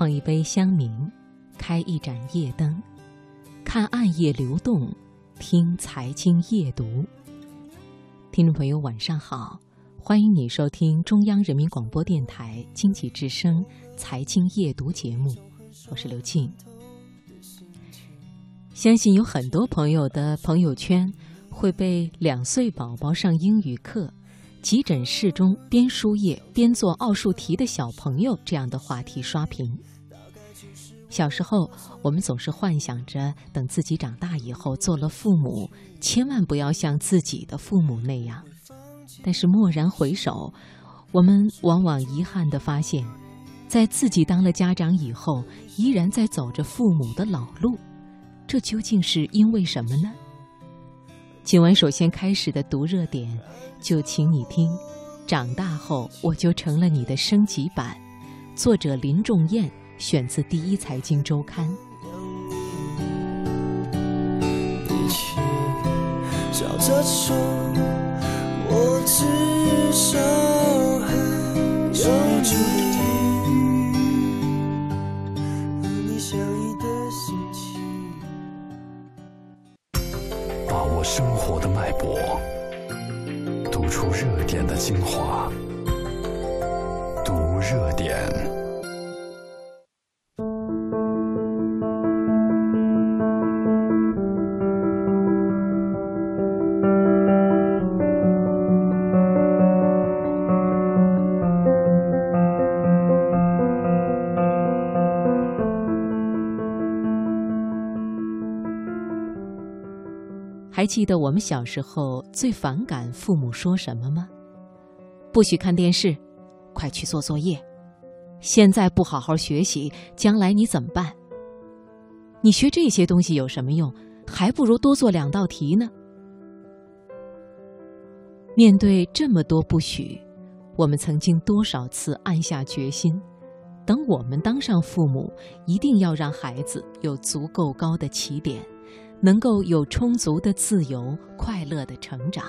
捧一杯香茗，开一盏夜灯，看暗夜流动，听财经夜读。听众朋友，晚上好，欢迎你收听中央人民广播电台经济之声财经夜读节目，我是刘静。相信有很多朋友的朋友圈会被两岁宝宝上英语课、急诊室中边输液边做奥数题的小朋友这样的话题刷屏。小时候，我们总是幻想着等自己长大以后做了父母，千万不要像自己的父母那样。但是蓦然回首，我们往往遗憾地发现，在自己当了家长以后，依然在走着父母的老路。这究竟是因为什么呢？今晚首先开始的读热点，就请你听。长大后我就成了你的升级版。作者林仲彦，选自《第一财经周刊》。我至少有生活的脉搏，读出热点的精华，读热点。还记得我们小时候最反感父母说什么吗？不许看电视，快去做作业。现在不好好学习，将来你怎么办？你学这些东西有什么用？还不如多做两道题呢。面对这么多不许，我们曾经多少次暗下决心：等我们当上父母，一定要让孩子有足够高的起点。能够有充足的自由、快乐的成长，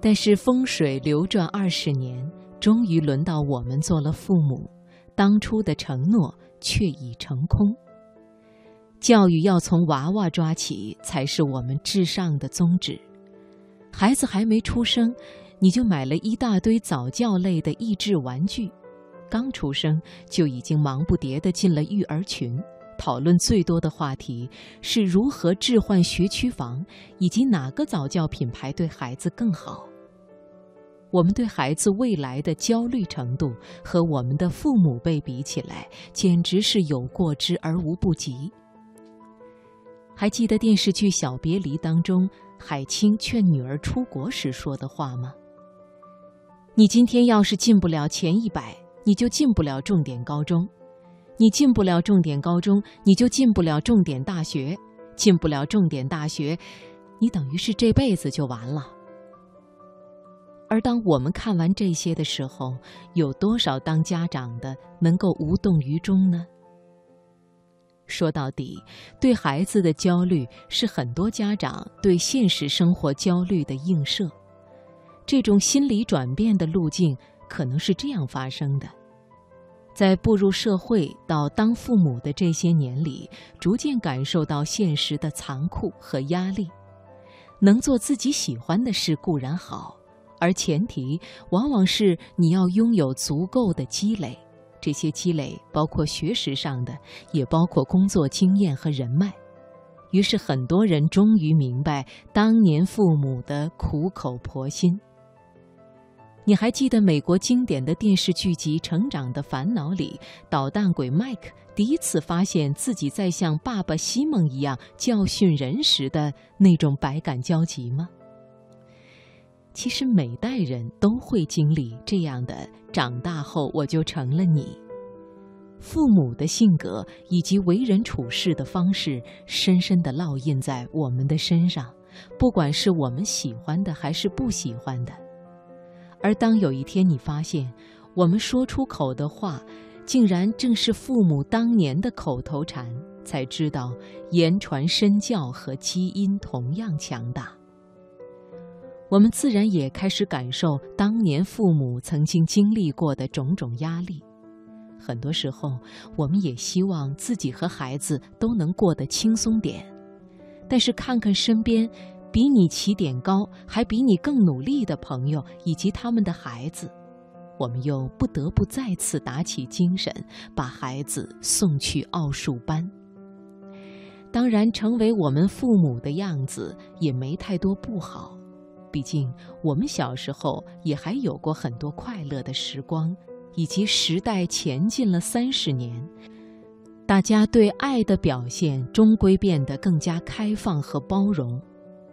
但是风水流转二十年，终于轮到我们做了父母，当初的承诺却已成空。教育要从娃娃抓起，才是我们至上的宗旨。孩子还没出生，你就买了一大堆早教类的益智玩具；刚出生就已经忙不迭地进了育儿群。讨论最多的话题是如何置换学区房，以及哪个早教品牌对孩子更好。我们对孩子未来的焦虑程度和我们的父母辈比起来，简直是有过之而无不及。还记得电视剧《小别离》当中海清劝女儿出国时说的话吗？你今天要是进不了前一百，你就进不了重点高中。你进不了重点高中，你就进不了重点大学；进不了重点大学，你等于是这辈子就完了。而当我们看完这些的时候，有多少当家长的能够无动于衷呢？说到底，对孩子的焦虑是很多家长对现实生活焦虑的映射。这种心理转变的路径可能是这样发生的。在步入社会到当父母的这些年里，逐渐感受到现实的残酷和压力。能做自己喜欢的事固然好，而前提往往是你要拥有足够的积累。这些积累包括学识上的，也包括工作经验和人脉。于是，很多人终于明白当年父母的苦口婆心。你还记得美国经典的电视剧集《成长的烦恼》里，捣蛋鬼麦克第一次发现自己在像爸爸西蒙一样教训人时的那种百感交集吗？其实每代人都会经历这样的长大后我就成了你。父母的性格以及为人处事的方式，深深地烙印在我们的身上，不管是我们喜欢的还是不喜欢的。而当有一天你发现，我们说出口的话，竟然正是父母当年的口头禅，才知道言传身教和基因同样强大。我们自然也开始感受当年父母曾经经历过的种种压力。很多时候，我们也希望自己和孩子都能过得轻松点。但是看看身边比你起点高，还比你更努力的朋友以及他们的孩子，我们又不得不再次打起精神，把孩子送去奥数班。当然，成为我们父母的样子也没太多不好，毕竟我们小时候也还有过很多快乐的时光，以及时代前进了三十年。大家对爱的表现终归变得更加开放和包容，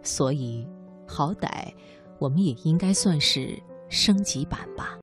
所以，好歹我们也应该算是升级版吧。